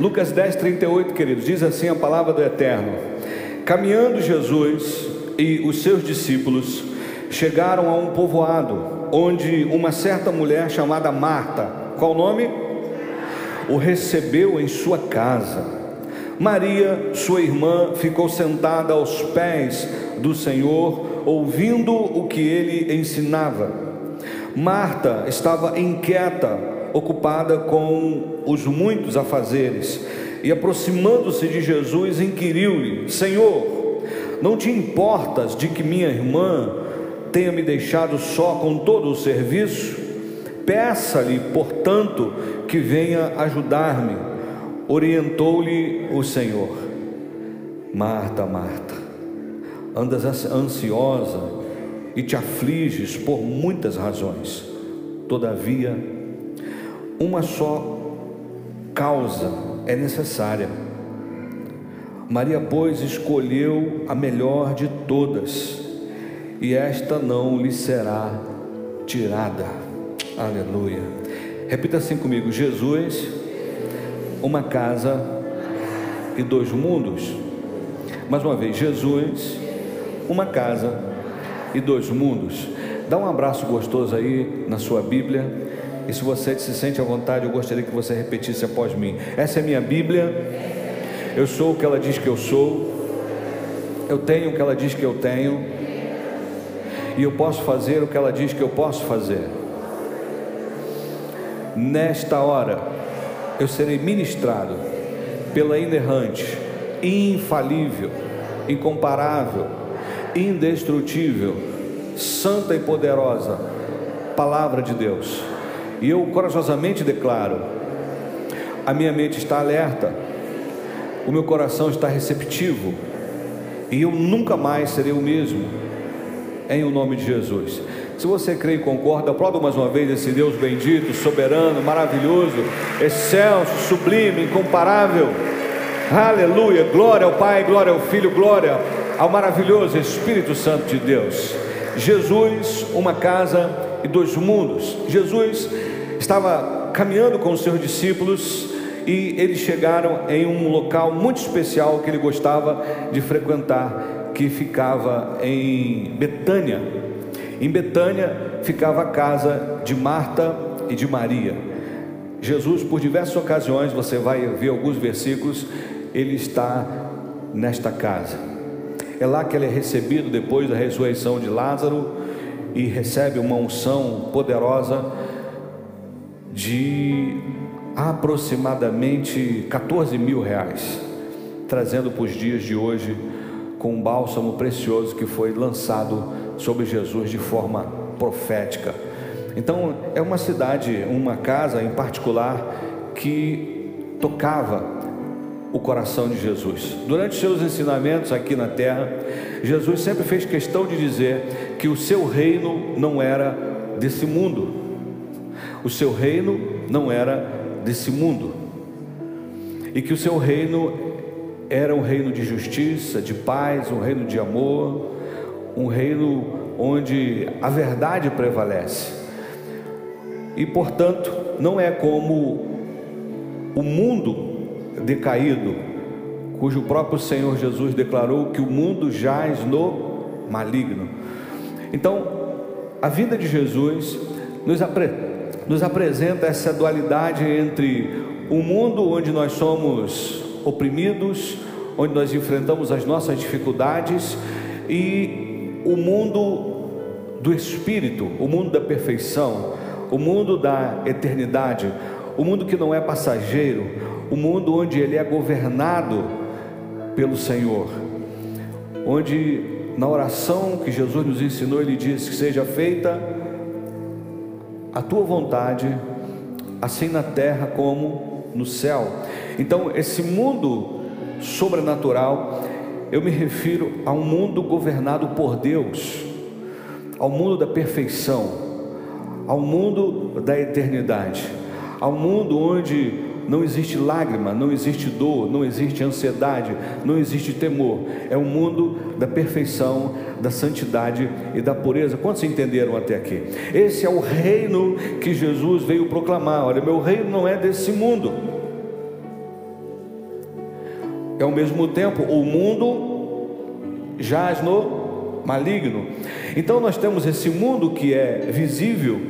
Lucas 10, 38, queridos, diz assim a palavra do Eterno: Caminhando Jesus e os seus discípulos chegaram a um povoado, onde uma certa mulher chamada Marta, qual o nome? O recebeu em sua casa. Maria, sua irmã, ficou sentada aos pés do Senhor, ouvindo o que ele ensinava. Marta estava inquieta, ocupada com os muitos afazeres, e aproximando-se de Jesus, inquiriu-lhe: Senhor, não te importas de que minha irmã tenha me deixado só com todo o serviço? Peça-lhe, portanto, que venha ajudar-me. Orientou-lhe o Senhor. Marta, Marta, andas ansiosa e te afliges por muitas razões. Todavia, uma só causa é necessária. Maria, pois, escolheu a melhor de todas, e esta não lhe será tirada. Aleluia. Repita assim comigo: Jesus, uma casa e dois mundos. Mais uma vez, Jesus, uma casa e dois mundos. Dá um abraço gostoso aí na sua Bíblia. E se você se sente à vontade, eu gostaria que você repetisse após mim. Essa é minha Bíblia. Eu sou o que ela diz que eu sou. Eu tenho o que ela diz que eu tenho. E eu posso fazer o que ela diz que eu posso fazer. Nesta hora, eu serei ministrado pela inerrante, infalível, incomparável, indestrutível, santa e poderosa palavra de Deus. E eu corajosamente declaro: a minha mente está alerta, o meu coração está receptivo, e eu nunca mais serei o mesmo, em o nome de Jesus. Se você crê e concorda, aplauda mais uma vez esse Deus bendito, soberano, maravilhoso, excelso, sublime, incomparável. Aleluia, glória ao Pai, glória ao Filho, glória ao maravilhoso Espírito Santo de Deus. Jesus, uma casa e dois mundos. Jesus estava caminhando com os seus discípulos e eles chegaram em um local muito especial que ele gostava de frequentar, que ficava em Betânia. Em Betânia ficava a casa de Marta e de Maria. Jesus, por diversas ocasiões, você vai ver alguns versículos, ele está nesta casa. É lá que ele é recebido depois da ressurreição de Lázaro e recebe uma unção poderosa de aproximadamente 14 mil reais, trazendo para os dias de hoje com um bálsamo precioso que foi lançado sobre Jesus de forma profética. Então, é uma cidade, uma casa em particular que tocava o coração de Jesus. Durante seus ensinamentos aqui na terra, Jesus sempre fez questão de dizer que o seu reino não era desse mundo. O seu reino não era desse mundo. E que o seu reino era um reino de justiça, de paz, um reino de amor, um reino onde a verdade prevalece. E portanto, não é como o mundo decaído, cujo próprio Senhor Jesus declarou que o mundo jaz no maligno. Então, a vida de Jesus nos, apre nos apresenta essa dualidade entre o um mundo onde nós somos oprimidos, onde nós enfrentamos as nossas dificuldades e o mundo do espírito, o mundo da perfeição, o mundo da eternidade, o mundo que não é passageiro, o mundo onde ele é governado pelo Senhor, onde na oração que Jesus nos ensinou, ele diz que seja feita a tua vontade, assim na terra como no céu. Então, esse mundo sobrenatural eu me refiro a um mundo governado por Deus, ao mundo da perfeição, ao mundo da eternidade, ao mundo onde não existe lágrima, não existe dor, não existe ansiedade, não existe temor. É o um mundo da perfeição, da santidade e da pureza. Quantos entenderam até aqui? Esse é o reino que Jesus veio proclamar. Olha, meu reino não é desse mundo. e ao mesmo tempo o mundo jaz no maligno. Então nós temos esse mundo que é visível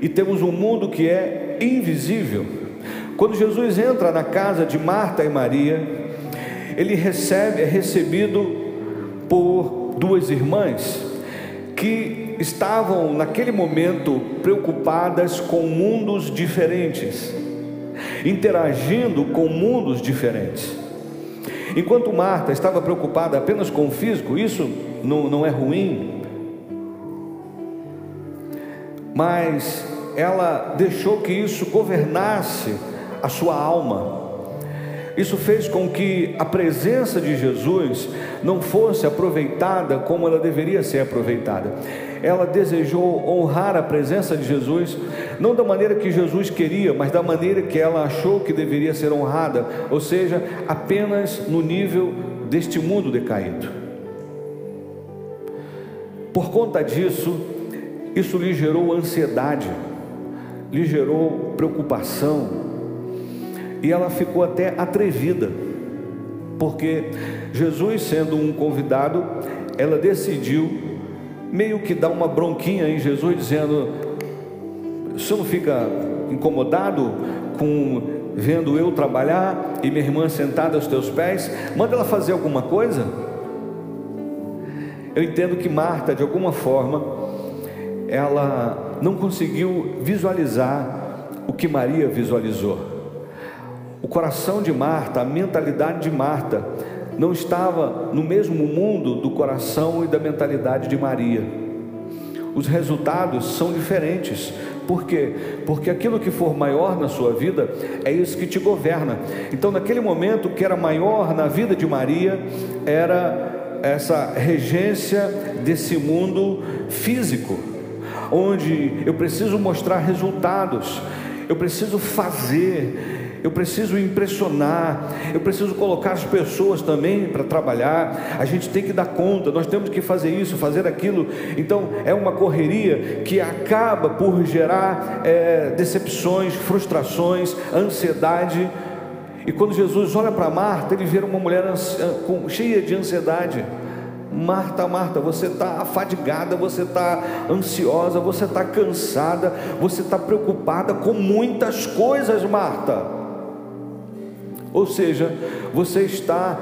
e temos um mundo que é invisível. Quando Jesus entra na casa de Marta e Maria, ele recebe, é recebido por duas irmãs que estavam naquele momento preocupadas com mundos diferentes, interagindo com mundos diferentes. Enquanto Marta estava preocupada apenas com o físico, isso não, não é ruim, mas ela deixou que isso governasse a sua alma. Isso fez com que a presença de Jesus não fosse aproveitada como ela deveria ser aproveitada. Ela desejou honrar a presença de Jesus, não da maneira que Jesus queria, mas da maneira que ela achou que deveria ser honrada, ou seja, apenas no nível deste mundo decaído. Por conta disso, isso lhe gerou ansiedade, lhe gerou preocupação, e ela ficou até atrevida, porque Jesus, sendo um convidado, ela decidiu meio que dar uma bronquinha em Jesus, dizendo: senhor não fica incomodado com vendo eu trabalhar e minha irmã sentada aos teus pés? Manda ela fazer alguma coisa. Eu entendo que Marta, de alguma forma, ela não conseguiu visualizar o que Maria visualizou. O coração de Marta, a mentalidade de Marta, não estava no mesmo mundo do coração e da mentalidade de Maria. Os resultados são diferentes. Por quê? Porque aquilo que for maior na sua vida é isso que te governa. Então, naquele momento, o que era maior na vida de Maria era essa regência desse mundo físico, onde eu preciso mostrar resultados, eu preciso fazer, eu preciso impressionar, eu preciso colocar as pessoas também para trabalhar, a gente tem que dar conta, nós temos que fazer isso, fazer aquilo. Então é uma correria que acaba por gerar é, decepções, frustrações, ansiedade. E quando Jesus olha para Marta, ele vê uma mulher cheia de ansiedade. Marta, Marta, você está afadigada, você está ansiosa, você está cansada, você está preocupada com muitas coisas, Marta. Ou seja, você está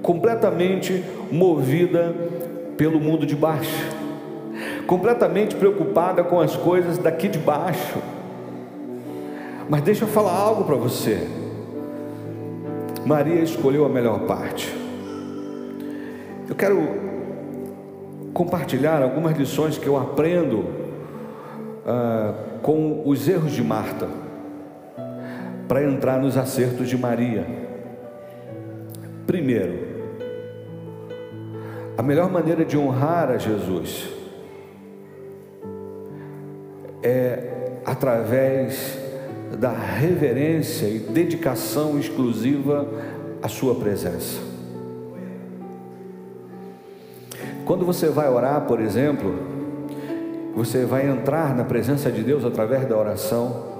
completamente movida pelo mundo de baixo, completamente preocupada com as coisas daqui de baixo. Mas deixa eu falar algo para você. Maria escolheu a melhor parte. Eu quero compartilhar algumas lições que eu aprendo uh, com os erros de Marta para entrar nos acertos de Maria. Primeiro, a melhor maneira de honrar a Jesus é através da reverência e dedicação exclusiva à Sua presença. Quando você vai orar, por exemplo, você vai entrar na presença de Deus através da oração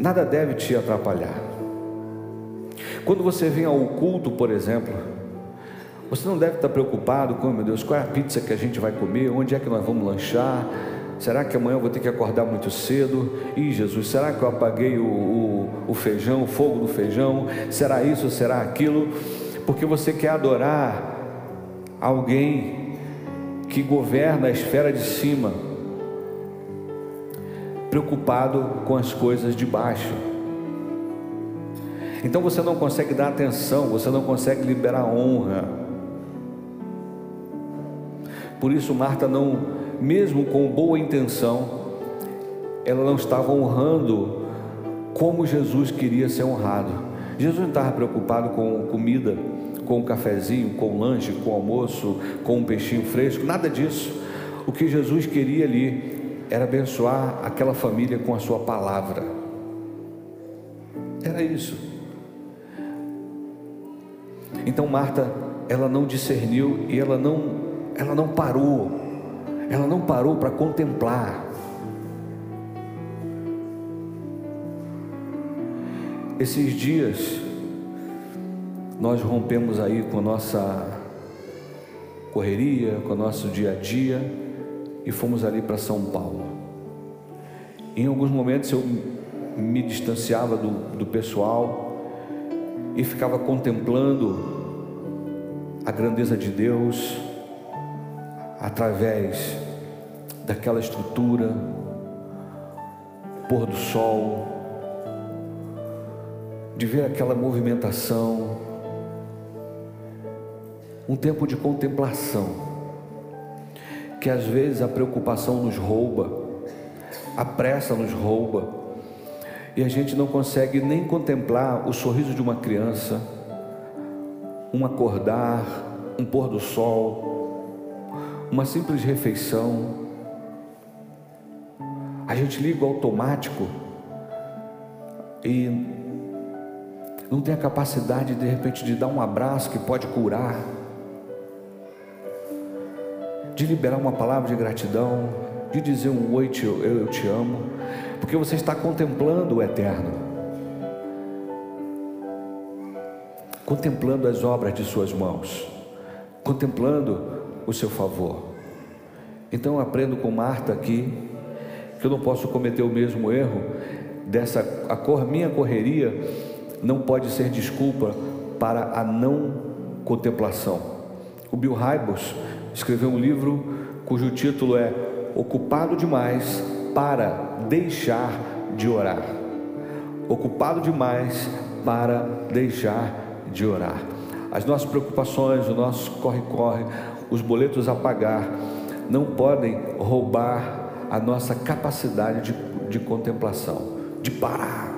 nada deve te atrapalhar. Quando você vem ao culto, por exemplo, você não deve estar preocupado com, meu Deus, qual é a pizza que a gente vai comer, onde é que nós vamos lanchar, será que amanhã eu vou ter que acordar muito cedo? Ih, Jesus, será que eu apaguei o, o, o feijão, o fogo do feijão? Será isso, será aquilo? Porque você quer adorar alguém que governa a esfera de cima preocupado com as coisas de baixo. Então você não consegue dar atenção, você não consegue liberar honra. Por isso Marta não, mesmo com boa intenção, ela não estava honrando como Jesus queria ser honrado. Jesus não estava preocupado com comida, com um cafezinho, com um lanche, com um almoço, com um peixinho fresco, nada disso. O que Jesus queria ali era abençoar aquela família com a sua palavra. Era isso. Então Marta, ela não discerniu e ela não ela não parou. Ela não parou para contemplar. Esses dias nós rompemos aí com a nossa correria, com o nosso dia a dia e fomos ali para São Paulo. Em alguns momentos eu me distanciava do, do pessoal e ficava contemplando a grandeza de Deus através daquela estrutura, pôr do sol, de ver aquela movimentação, um tempo de contemplação, que às vezes a preocupação nos rouba, a pressa nos rouba, e a gente não consegue nem contemplar o sorriso de uma criança, um acordar, um pôr do sol, uma simples refeição. A gente liga o automático e não tem a capacidade de repente de dar um abraço que pode curar, de liberar uma palavra de gratidão, de dizer um oi, eu, eu te amo, porque você está contemplando o eterno, contemplando as obras de Suas mãos, contemplando o seu favor. Então eu aprendo com Marta aqui que eu não posso cometer o mesmo erro dessa a cor, minha correria não pode ser desculpa para a não contemplação. O Bill Hybels escreveu um livro cujo título é Ocupado demais para deixar de orar. Ocupado demais para deixar de orar. As nossas preocupações, o nosso corre-corre, os boletos a pagar, não podem roubar a nossa capacidade de, de contemplação, de parar.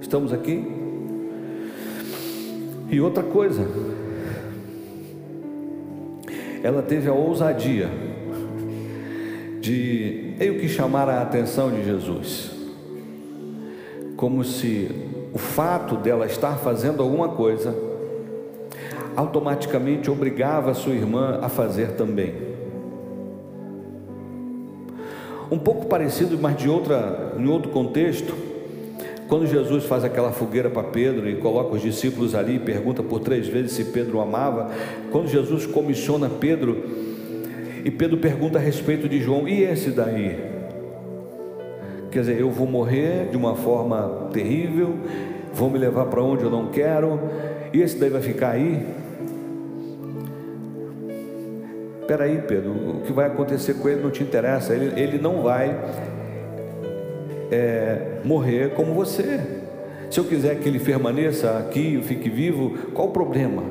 Estamos aqui? E outra coisa, ela teve a ousadia de meio que chamar a atenção de Jesus, como se o fato dela estar fazendo alguma coisa automaticamente obrigava a sua irmã a fazer também. Um pouco parecido, mas de outra, em outro contexto, quando Jesus faz aquela fogueira para Pedro e coloca os discípulos ali e pergunta por três vezes se Pedro o amava, quando Jesus comissiona Pedro e Pedro pergunta a respeito de João, e esse daí? Quer dizer, eu vou morrer de uma forma terrível, vão me levar para onde eu não quero, e esse daí vai ficar aí? Espera aí, Pedro, o que vai acontecer com ele não te interessa, ele, ele não vai é, morrer como você. Se eu quiser que ele permaneça aqui, fique vivo, qual o problema?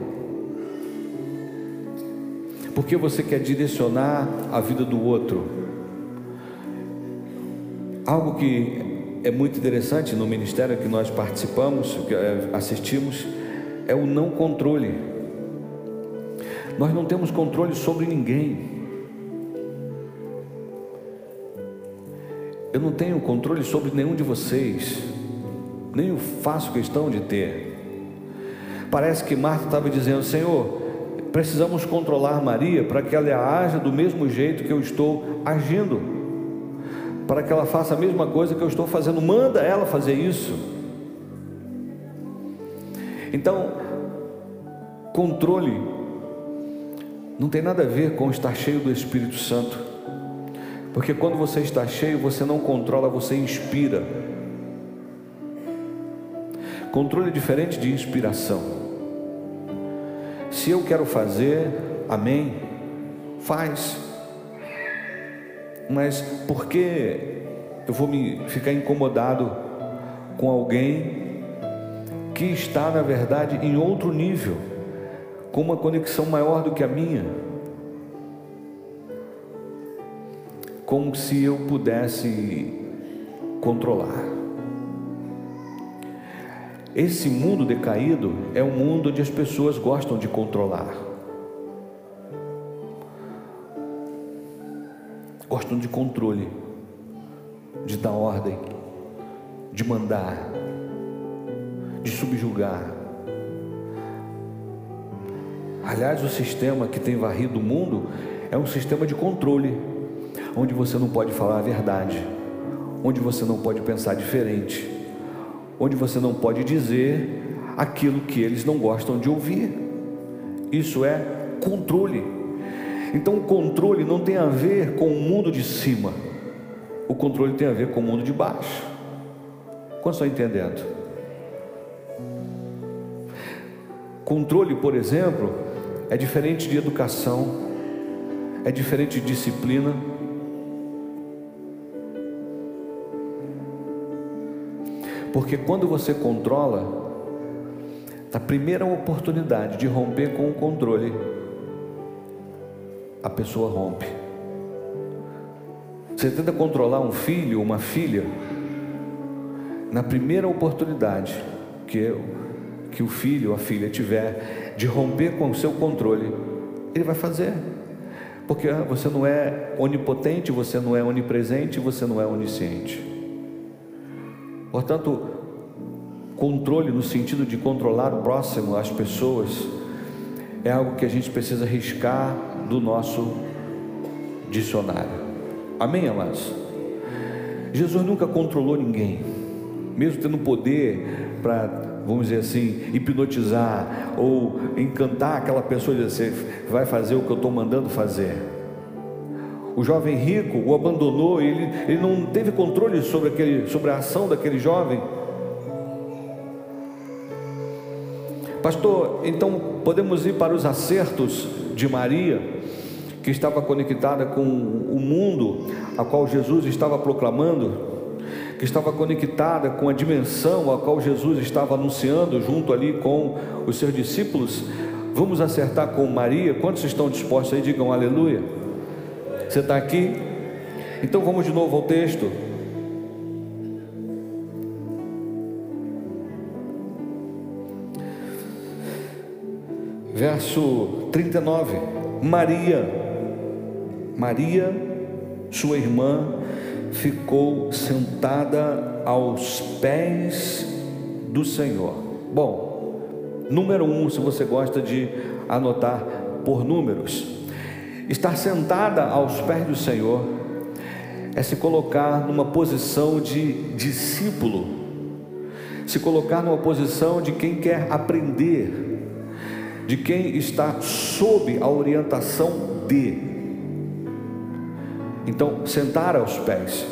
Porque você quer direcionar a vida do outro. Algo que é muito interessante no ministério que nós participamos, que é, assistimos, é o não controle. Nós não temos controle sobre ninguém. Eu não tenho controle sobre nenhum de vocês, nem eu faço questão de ter. Parece que Marta estava dizendo: Senhor, precisamos controlar Maria para que ela haja do mesmo jeito que eu estou agindo, para que ela faça a mesma coisa que eu estou fazendo. Manda ela fazer isso. Então, controle não tem nada a ver com estar cheio do Espírito Santo. Porque quando você está cheio, você não controla, você inspira. Controle é diferente de inspiração. Se eu quero fazer, amém, faz. Mas por que eu vou me ficar incomodado com alguém que está, na verdade, em outro nível, com uma conexão maior do que a minha? Como se eu pudesse controlar. Esse mundo decaído é um mundo onde as pessoas gostam de controlar. Gostam de controle, de dar ordem, de mandar, de subjugar. Aliás, o sistema que tem varrido o mundo é um sistema de controle onde você não pode falar a verdade, onde você não pode pensar diferente, onde você não pode dizer aquilo que eles não gostam de ouvir. Isso é controle. Então, o controle não tem a ver com o mundo de cima, o controle tem a ver com o mundo de baixo. Quantos estão entendendo? Controle, por exemplo, é diferente de educação, é diferente de disciplina. Porque quando você controla, na primeira oportunidade de romper com o controle, a pessoa rompe. Você tenta controlar um filho, uma filha, na primeira oportunidade que, que o filho ou a filha tiver de romper com o seu controle, ele vai fazer. Porque ah, você não é onipotente, você não é onipresente, você não é onisciente. Portanto, controle no sentido de controlar o próximo, as pessoas, é algo que a gente precisa riscar do nosso dicionário. Amém, amados? Jesus nunca controlou ninguém, mesmo tendo poder para, vamos dizer assim, hipnotizar ou encantar aquela pessoa e dizer, vai fazer o que eu estou mandando fazer. O jovem rico o abandonou, ele, ele não teve controle sobre, aquele, sobre a ação daquele jovem. Pastor, então podemos ir para os acertos de Maria, que estava conectada com o mundo a qual Jesus estava proclamando, que estava conectada com a dimensão a qual Jesus estava anunciando junto ali com os seus discípulos. Vamos acertar com Maria? Quantos estão dispostos aí? Digam aleluia. Você está aqui? Então vamos de novo ao texto. verso 39. Maria, Maria, sua irmã, ficou sentada aos pés do Senhor. Bom, número um, se você gosta de anotar por números, estar sentada aos pés do Senhor é se colocar numa posição de discípulo, se colocar numa posição de quem quer aprender de quem está sob a orientação de. Então, sentar aos pés.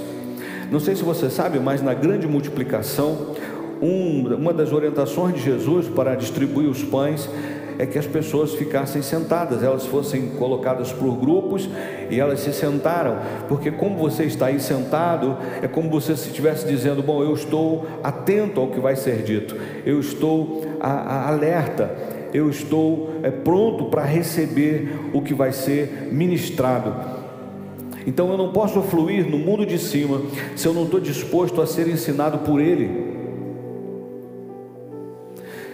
Não sei se você sabe, mas na grande multiplicação, um, uma das orientações de Jesus para distribuir os pães é que as pessoas ficassem sentadas, elas fossem colocadas por grupos e elas se sentaram, porque como você está aí sentado, é como você se estivesse dizendo: Bom, eu estou atento ao que vai ser dito, eu estou a, a, alerta, eu estou é, pronto para receber o que vai ser ministrado. Então eu não posso fluir no mundo de cima se eu não estou disposto a ser ensinado por Ele.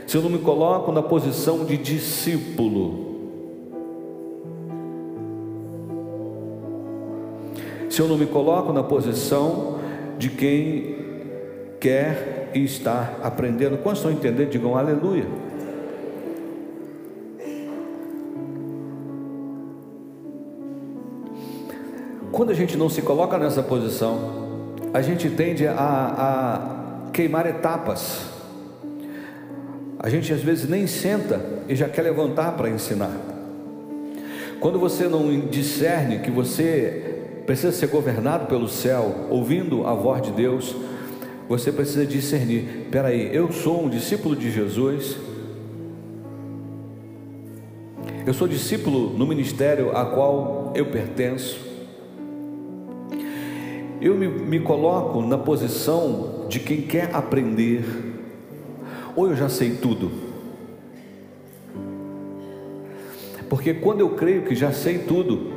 Se eu não me coloco na posição de discípulo. Se eu não me coloco na posição de quem quer e está aprendendo. Quantos estão entendendo? Digam aleluia. Quando a gente não se coloca nessa posição, a gente tende a, a queimar etapas. A gente às vezes nem senta e já quer levantar para ensinar. Quando você não discerne que você precisa ser governado pelo céu, ouvindo a voz de Deus, você precisa discernir: peraí, eu sou um discípulo de Jesus, eu sou discípulo no ministério a qual eu pertenço, eu me, me coloco na posição de quem quer aprender, ou eu já sei tudo. Porque quando eu creio que já sei tudo,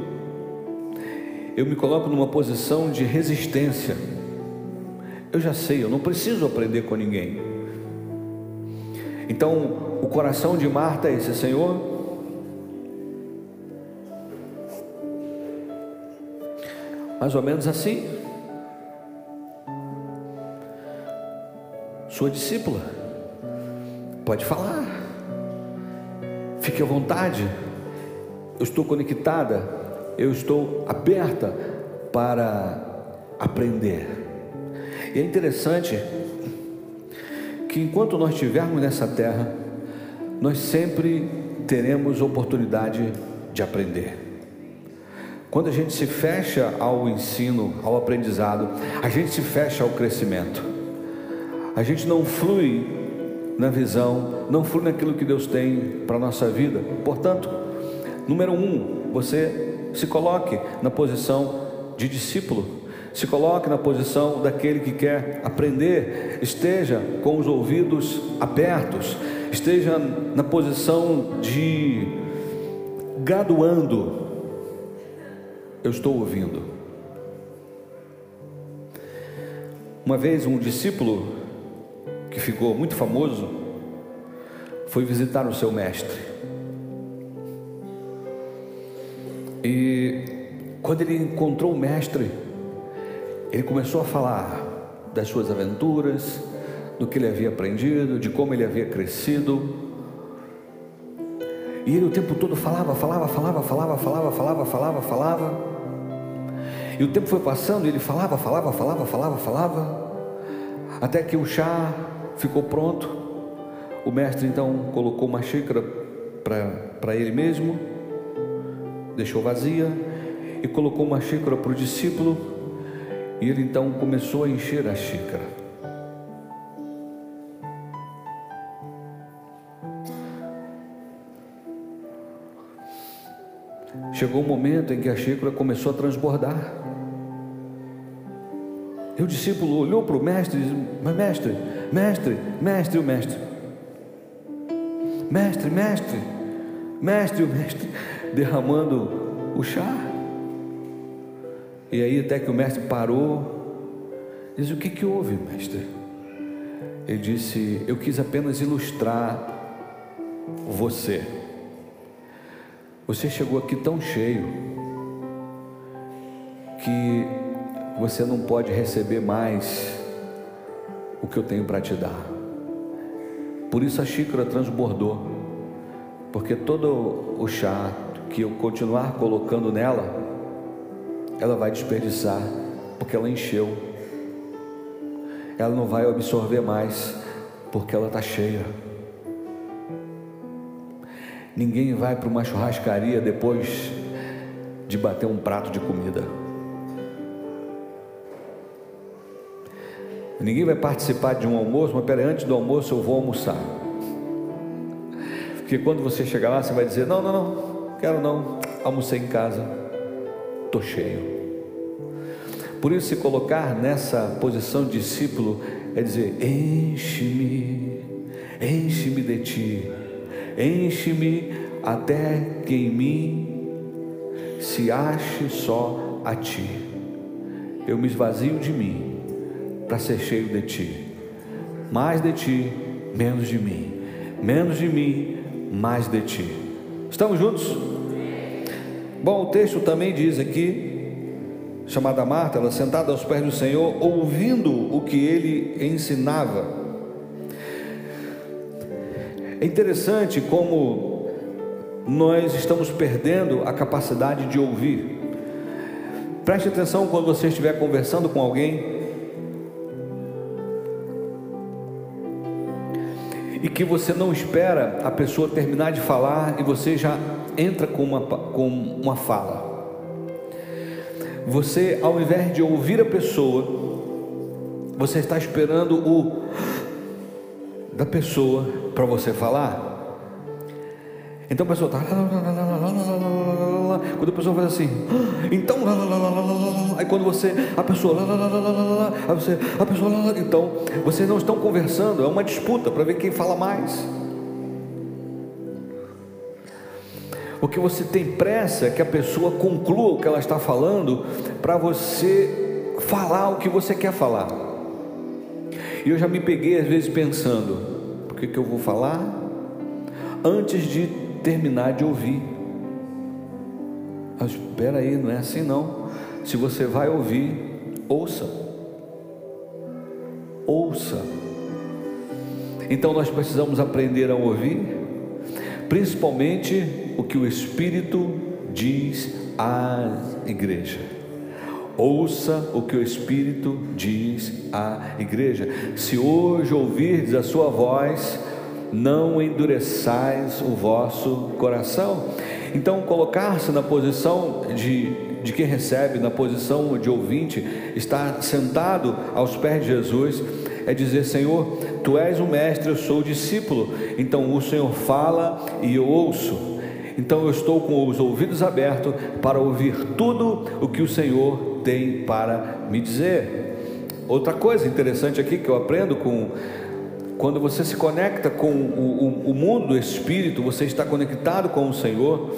eu me coloco numa posição de resistência. Eu já sei, eu não preciso aprender com ninguém. Então, o coração de Marta é esse, Senhor. Mais ou menos assim. sua discípula. Pode falar. Fique à vontade. Eu estou conectada, eu estou aberta para aprender. E é interessante que enquanto nós estivermos nessa terra, nós sempre teremos oportunidade de aprender. Quando a gente se fecha ao ensino, ao aprendizado, a gente se fecha ao crescimento. A gente não flui na visão, não flui naquilo que Deus tem para a nossa vida. Portanto, número um, você se coloque na posição de discípulo. Se coloque na posição daquele que quer aprender, esteja com os ouvidos abertos, esteja na posição de graduando. Eu estou ouvindo. Uma vez um discípulo que ficou muito famoso foi visitar o seu mestre. E quando ele encontrou o mestre, ele começou a falar das suas aventuras, do que ele havia aprendido, de como ele havia crescido. E ele o tempo todo falava, falava, falava, falava, falava, falava, falava, falava. E o tempo foi passando e ele falava, falava, falava, falava, falava. Até que o chá ficou pronto. O mestre então colocou uma xícara para ele mesmo, deixou vazia e colocou uma xícara para o discípulo e ele então começou a encher a xícara. Chegou o um momento em que a xícara começou a transbordar. E o discípulo olhou para o mestre e disse: Mas mestre, mestre, mestre, o mestre. Mestre, mestre, mestre, o mestre, derramando o chá. E aí até que o mestre parou, disse: O que, que houve, mestre? Ele disse: Eu quis apenas ilustrar você. Você chegou aqui tão cheio que você não pode receber mais o que eu tenho para te dar. Por isso a xícara transbordou, porque todo o chá que eu continuar colocando nela, ela vai desperdiçar, porque ela encheu. Ela não vai absorver mais, porque ela está cheia. Ninguém vai para uma churrascaria depois de bater um prato de comida. Ninguém vai participar de um almoço, mas peraí, antes do almoço eu vou almoçar. Porque quando você chegar lá, você vai dizer: Não, não, não, quero não, almocei em casa estou cheio. Por isso, se colocar nessa posição de discípulo é dizer: enche-me, enche-me de ti, enche-me até que em mim se ache só a ti. Eu me esvazio de mim para ser cheio de ti. Mais de ti, menos de mim. Menos de mim, mais de ti. Estamos juntos? Bom, o texto também diz aqui, chamada Marta, ela sentada aos pés do Senhor, ouvindo o que ele ensinava. É interessante como nós estamos perdendo a capacidade de ouvir. Preste atenção quando você estiver conversando com alguém e que você não espera a pessoa terminar de falar e você já entra com uma, com uma fala. Você, ao invés de ouvir a pessoa, você está esperando o da pessoa para você falar. Então a pessoa está. Quando a pessoa faz assim, então. Aí quando você. A pessoa. Aí você. A pessoa. Então, vocês não estão conversando, é uma disputa para ver quem fala mais. O que você tem pressa é que a pessoa conclua o que ela está falando para você falar o que você quer falar. E eu já me peguei às vezes pensando: por que, que eu vou falar? Antes de terminar de ouvir. Espera aí, não é assim não. Se você vai ouvir, ouça. Ouça. Então nós precisamos aprender a ouvir, principalmente o que o Espírito diz à igreja. Ouça o que o Espírito diz à igreja. Se hoje ouvirdes a sua voz, não endureçais o vosso coração. Então, colocar-se na posição de, de quem recebe, na posição de ouvinte, estar sentado aos pés de Jesus, é dizer: Senhor, tu és o mestre, eu sou o discípulo. Então, o Senhor fala e eu ouço. Então, eu estou com os ouvidos abertos para ouvir tudo o que o Senhor tem para me dizer. Outra coisa interessante aqui que eu aprendo com quando você se conecta com o, o, o mundo do Espírito, você está conectado com o Senhor,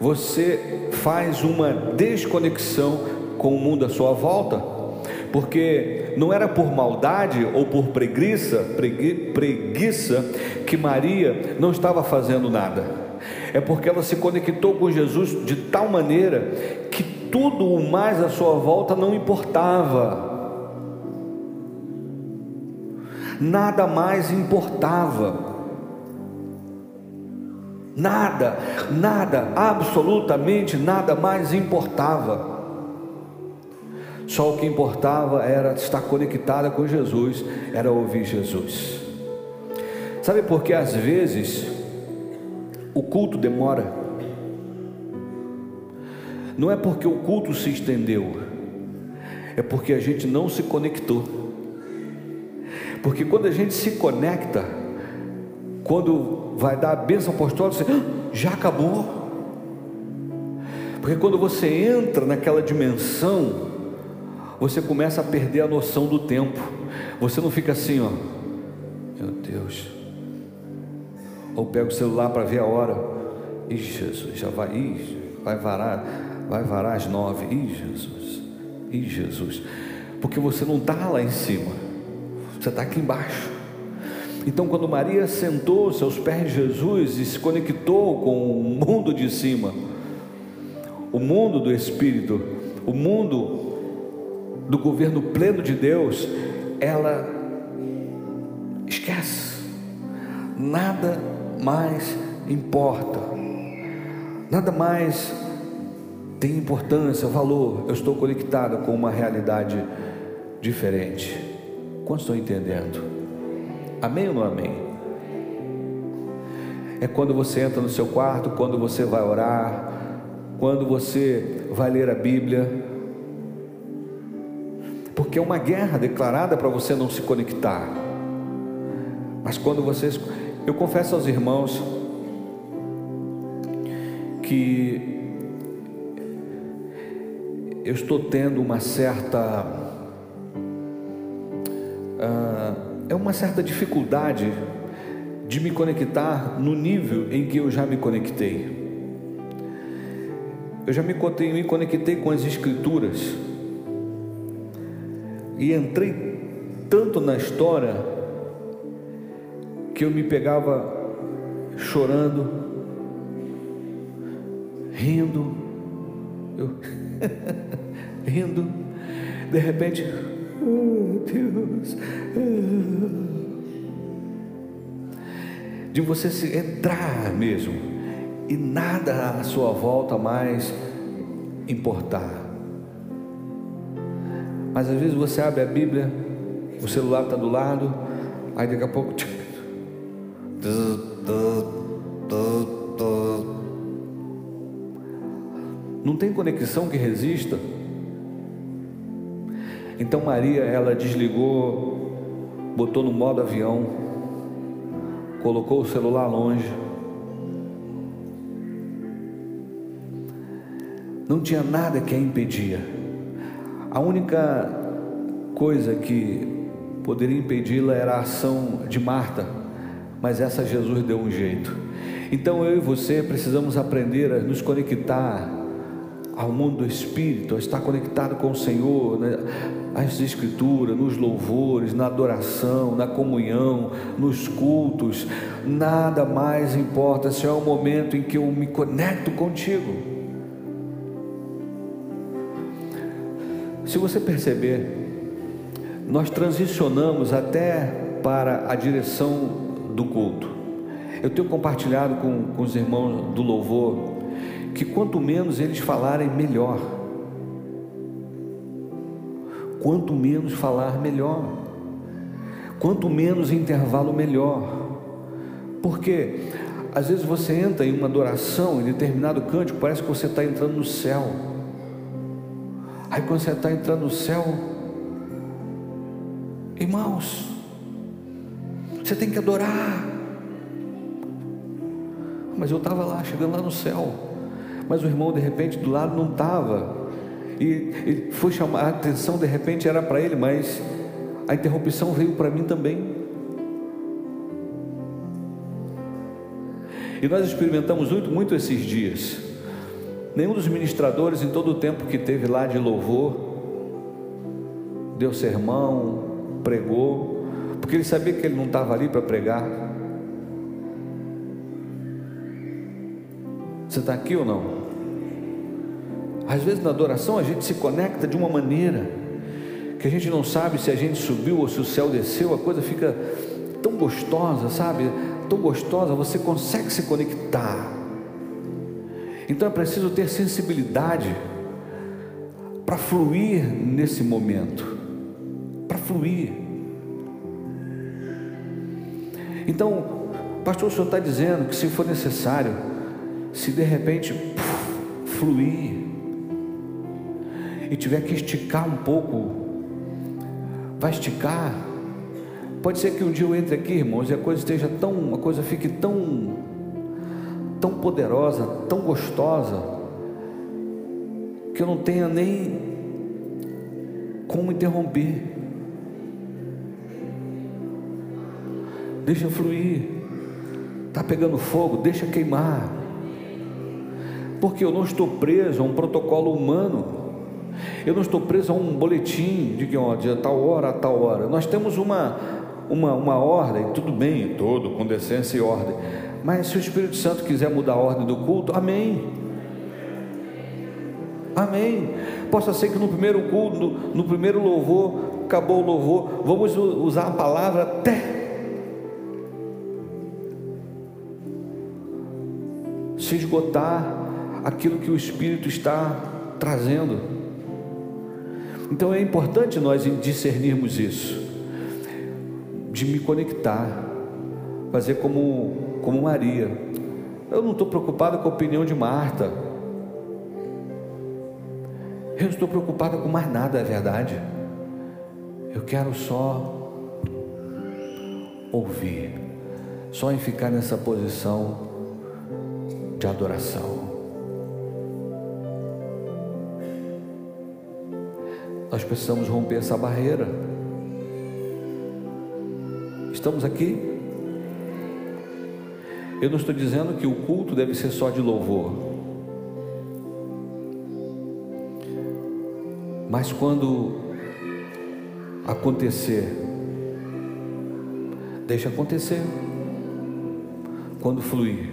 você faz uma desconexão com o mundo à sua volta, porque não era por maldade ou por preguiça, pregui, preguiça que Maria não estava fazendo nada. É porque ela se conectou com Jesus de tal maneira que tudo o mais à sua volta não importava nada mais importava. Nada, nada, absolutamente nada mais importava. Só o que importava era estar conectada com Jesus, era ouvir Jesus. Sabe por que às vezes o culto demora? Não é porque o culto se estendeu, é porque a gente não se conectou. Porque quando a gente se conecta, quando vai dar a bênção apostólica, você ah, já acabou. Porque quando você entra naquela dimensão, você começa a perder a noção do tempo. Você não fica assim, ó. Meu Deus. Ou pega o celular para ver a hora. Ih, Jesus, já vai. Ih, vai varar. Vai varar às nove. Ih, Jesus. Ih, Jesus. Porque você não está lá em cima. Você está aqui embaixo. Então, quando Maria sentou-se aos pés de Jesus e se conectou com o mundo de cima, o mundo do Espírito, o mundo do governo pleno de Deus, ela esquece, nada mais importa, nada mais tem importância, valor. Eu estou conectada com uma realidade diferente. Quantos estão entendendo? Amém ou não amém? É quando você entra no seu quarto, quando você vai orar, quando você vai ler a Bíblia. Porque é uma guerra declarada para você não se conectar. Mas quando vocês. Eu confesso aos irmãos que eu estou tendo uma certa ah, é uma certa dificuldade de me conectar no nível em que eu já me conectei. Eu já me me conectei com as Escrituras e entrei tanto na história que eu me pegava chorando, rindo, eu, rindo, de repente Deus. De você se entrar mesmo e nada à sua volta mais importar. Mas às vezes você abre a Bíblia, o celular está do lado, aí daqui a pouco. Não tem conexão que resista. Então Maria, ela desligou, botou no modo avião, colocou o celular longe. Não tinha nada que a impedia. A única coisa que poderia impedi-la era a ação de Marta, mas essa Jesus deu um jeito. Então eu e você precisamos aprender a nos conectar ao mundo do Espírito, a estar conectado com o Senhor, né? as Escrituras, nos louvores, na adoração, na comunhão, nos cultos, nada mais importa se é o momento em que eu me conecto contigo. Se você perceber, nós transicionamos até para a direção do culto. Eu tenho compartilhado com, com os irmãos do louvor que quanto menos eles falarem, melhor. quanto menos falar, melhor. Quanto menos intervalo, melhor. Porque às vezes você entra em uma adoração, em determinado cântico, parece que você está entrando no céu. Aí quando você está entrando no céu, irmãos, você tem que adorar. Mas eu estava lá, chegando lá no céu. Mas o irmão de repente do lado não estava. E, e foi chamar a atenção, de repente era para ele, mas a interrupção veio para mim também. E nós experimentamos muito, muito esses dias. Nenhum dos ministradores, em todo o tempo que teve lá de louvor, deu sermão, pregou, porque ele sabia que ele não estava ali para pregar. Você está aqui ou não? Às vezes na adoração a gente se conecta de uma maneira que a gente não sabe se a gente subiu ou se o céu desceu, a coisa fica tão gostosa, sabe? tão gostosa, você consegue se conectar. Então é preciso ter sensibilidade para fluir nesse momento, para fluir. Então, pastor, o senhor está dizendo que se for necessário, se de repente fluir e tiver que esticar um pouco, vai esticar Pode ser que um dia eu entre aqui, irmãos, e a coisa esteja tão, a coisa fique tão, tão poderosa, tão gostosa, que eu não tenha nem como interromper. Deixa fluir. Está pegando fogo, deixa queimar. Porque eu não estou preso a um protocolo humano. Eu não estou preso a um boletim de que ó, tal hora a tal hora. Nós temos uma uma, uma ordem, tudo bem, todo, com decência e ordem. Mas se o Espírito Santo quiser mudar a ordem do culto, amém. Amém. Possa ser que no primeiro culto, no, no primeiro louvor, acabou o louvor, vamos usar a palavra até. Se esgotar aquilo que o Espírito está trazendo. Então é importante nós discernirmos isso de me conectar, fazer como, como Maria. Eu não estou preocupado com a opinião de Marta. Eu não estou preocupado com mais nada, é verdade. Eu quero só ouvir, só em ficar nessa posição de adoração. Nós precisamos romper essa barreira. Estamos aqui? Eu não estou dizendo que o culto deve ser só de louvor. Mas quando acontecer, deixa acontecer. Quando fluir,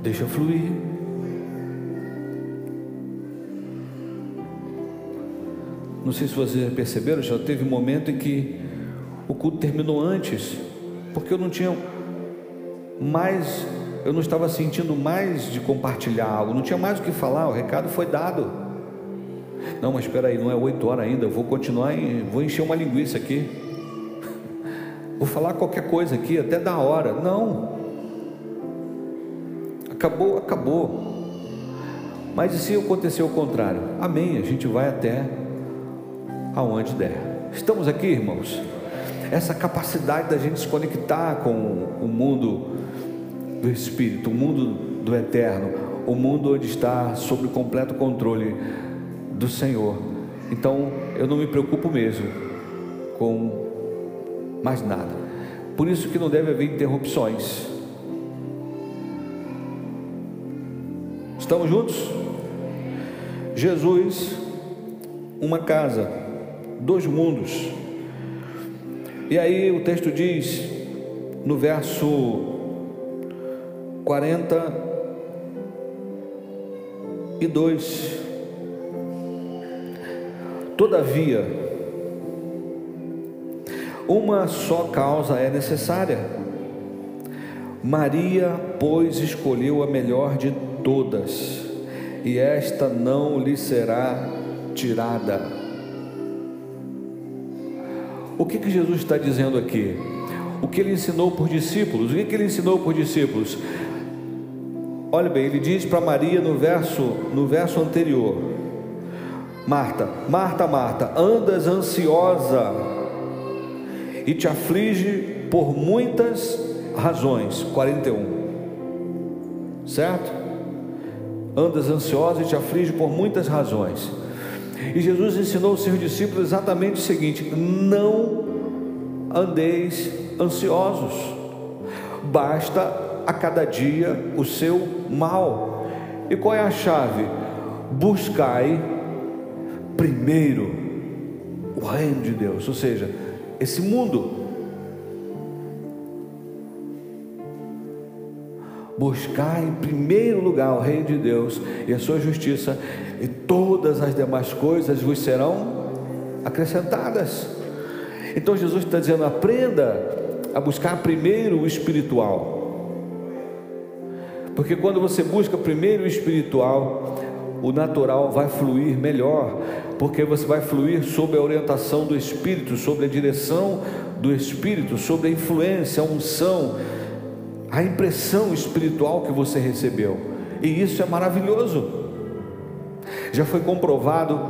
deixa fluir. Não sei se vocês perceberam, já teve um momento em que o culto terminou antes, porque eu não tinha mais, eu não estava sentindo mais de compartilhar algo, não tinha mais o que falar, o recado foi dado. Não, mas espera aí, não é oito horas ainda, eu vou continuar, em, vou encher uma linguiça aqui. Vou falar qualquer coisa aqui, até da hora. Não. Acabou, acabou. Mas e se acontecer o contrário? Amém, a gente vai até aonde der. Estamos aqui, irmãos? essa capacidade da gente se conectar com o mundo do Espírito, o mundo do Eterno, o mundo onde está sob o completo controle do Senhor. Então eu não me preocupo mesmo com mais nada. Por isso que não deve haver interrupções. Estamos juntos? Jesus, uma casa, dois mundos. E aí o texto diz, no verso 42, todavia, uma só causa é necessária. Maria, pois, escolheu a melhor de todas, e esta não lhe será tirada. O que, que Jesus está dizendo aqui? O que ele ensinou por discípulos? O que, que ele ensinou por discípulos? Olha bem, ele diz para Maria no verso, no verso anterior: Marta, Marta, Marta, andas ansiosa e te aflige por muitas razões. 41. Certo? Andas ansiosa e te aflige por muitas razões. E Jesus ensinou aos seus discípulos exatamente o seguinte: não andeis ansiosos, basta a cada dia o seu mal. E qual é a chave? Buscai primeiro o reino de Deus, ou seja, esse mundo. Buscar em primeiro lugar o reino de Deus e a sua justiça, e todas as demais coisas vos serão acrescentadas. Então Jesus está dizendo: aprenda a buscar primeiro o espiritual. Porque quando você busca primeiro o espiritual, o natural vai fluir melhor, porque você vai fluir sob a orientação do Espírito, sob a direção do Espírito, sob a influência, a unção, a impressão espiritual que você recebeu. E isso é maravilhoso. Já foi comprovado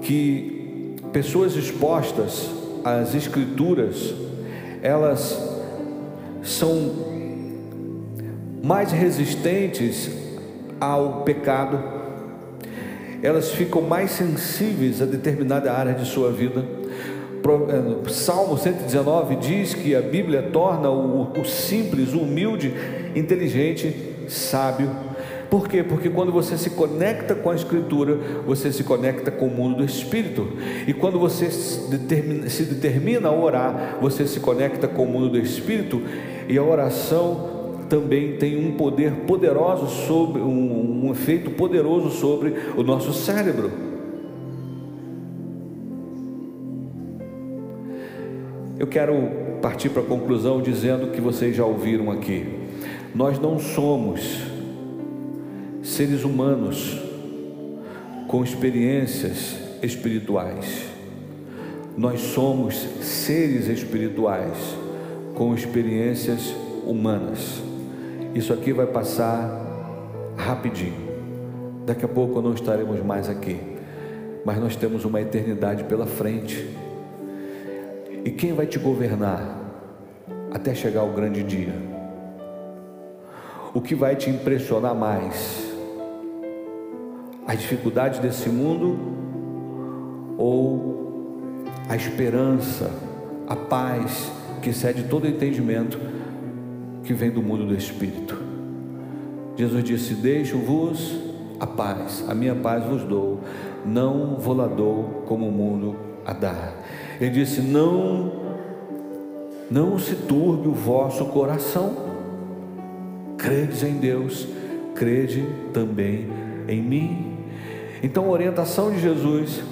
que pessoas expostas às escrituras, elas são mais resistentes ao pecado elas ficam mais sensíveis a determinada área de sua vida. Eh, Salmo 119 diz que a Bíblia torna o, o simples, o humilde, inteligente, sábio. Por quê? Porque quando você se conecta com a Escritura, você se conecta com o mundo do Espírito. E quando você se determina, se determina a orar, você se conecta com o mundo do Espírito. E a oração também tem um poder poderoso sobre um, um efeito poderoso sobre o nosso cérebro. Eu quero partir para a conclusão dizendo que vocês já ouviram aqui. Nós não somos seres humanos com experiências espirituais. Nós somos seres espirituais com experiências humanas. Isso aqui vai passar rapidinho. Daqui a pouco não estaremos mais aqui, mas nós temos uma eternidade pela frente. E quem vai te governar até chegar o grande dia? O que vai te impressionar mais? As dificuldades desse mundo ou a esperança, a paz que excede todo entendimento que vem do mundo do Espírito. Jesus disse: Deixo-vos a paz, a minha paz vos dou, não vou lá dou como o mundo a dá. Ele disse: Não, não se turbe o vosso coração, credes em Deus, crede também em mim. Então a orientação de Jesus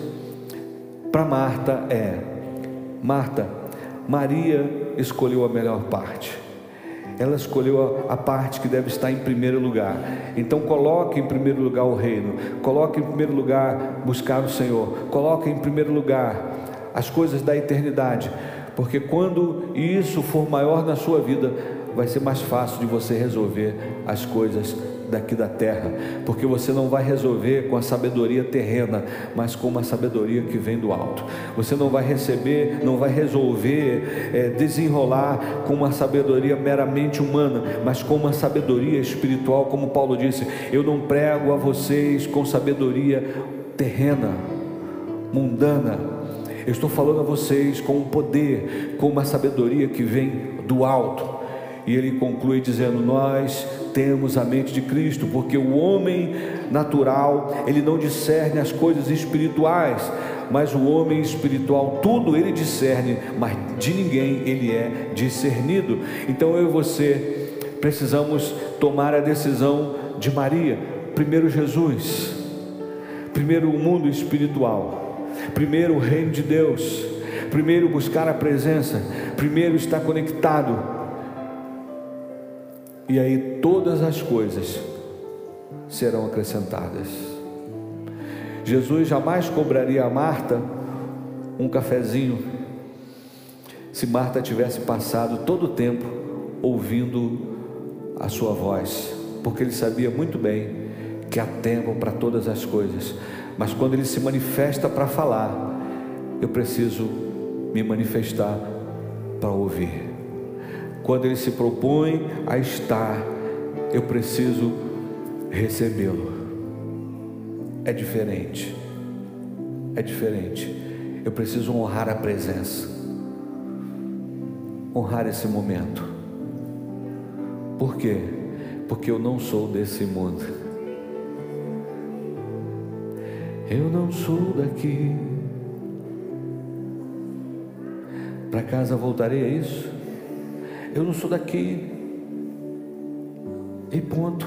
para Marta é: Marta, Maria escolheu a melhor parte ela escolheu a, a, parte que deve estar em primeiro lugar. Então coloque em primeiro lugar o reino, coloque em primeiro lugar buscar o Senhor, coloque em primeiro lugar as coisas da eternidade, porque quando isso for maior na sua vida, vai ser mais fácil de você resolver as coisas daqui da terra, porque você não vai resolver com a sabedoria terrena, mas com uma sabedoria que vem do alto. Você não vai receber, não vai resolver, é, desenrolar com uma sabedoria meramente humana, mas com uma sabedoria espiritual, como Paulo disse: Eu não prego a vocês com sabedoria terrena, mundana. Eu estou falando a vocês com um poder, com uma sabedoria que vem do alto. E ele conclui dizendo: Nós temos a mente de Cristo, porque o homem natural, ele não discerne as coisas espirituais, mas o homem espiritual, tudo ele discerne, mas de ninguém ele é discernido. Então eu e você precisamos tomar a decisão de Maria, primeiro Jesus, primeiro o mundo espiritual, primeiro o reino de Deus, primeiro buscar a presença, primeiro estar conectado. E aí todas as coisas serão acrescentadas. Jesus jamais cobraria a Marta um cafezinho, se Marta tivesse passado todo o tempo ouvindo a sua voz, porque ele sabia muito bem que há tempo para todas as coisas, mas quando ele se manifesta para falar, eu preciso me manifestar para ouvir. Quando ele se propõe a estar, eu preciso recebê-lo. É diferente. É diferente. Eu preciso honrar a presença. Honrar esse momento. Por quê? Porque eu não sou desse mundo. Eu não sou daqui. Para casa voltarei a isso. Eu não sou daqui. E ponto.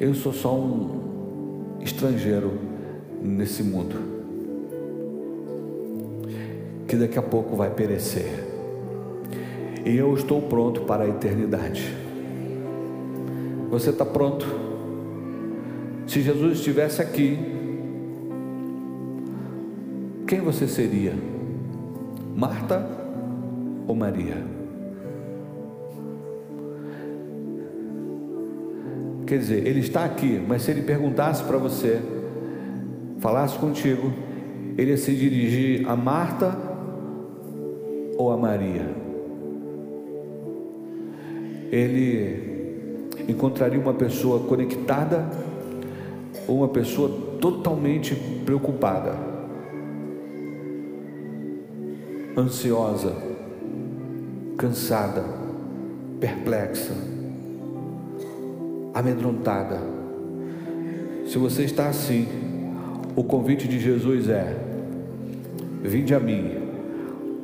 Eu sou só um estrangeiro nesse mundo. Que daqui a pouco vai perecer. E eu estou pronto para a eternidade. Você está pronto? Se Jesus estivesse aqui, quem você seria? Marta ou Maria? Quer dizer, ele está aqui, mas se ele perguntasse para você, falasse contigo, ele ia se dirigir a Marta ou a Maria? Ele encontraria uma pessoa conectada ou uma pessoa totalmente preocupada, ansiosa, cansada, perplexa? amedrontada. Se você está assim, o convite de Jesus é: Vinde a mim,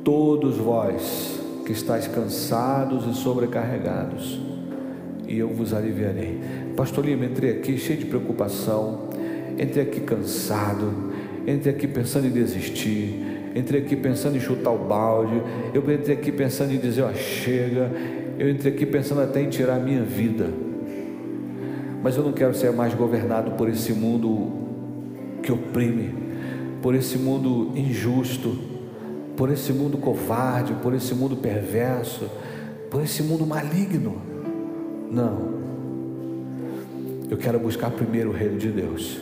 todos vós que estáis cansados e sobrecarregados, e eu vos aliviarei. Pastor Lima, entrei aqui cheio de preocupação, entrei aqui cansado, entrei aqui pensando em desistir, entrei aqui pensando em chutar o balde, eu entrei aqui pensando em dizer, ó, chega, eu entrei aqui pensando até em tirar a minha vida mas eu não quero ser mais governado por esse mundo que oprime, por esse mundo injusto, por esse mundo covarde, por esse mundo perverso, por esse mundo maligno. Não. Eu quero buscar primeiro o reino de Deus.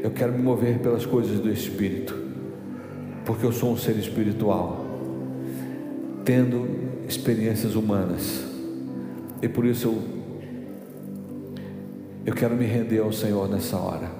Eu quero me mover pelas coisas do Espírito, porque eu sou um ser espiritual, tendo experiências humanas, e por isso eu eu quero me render ao Senhor nessa hora.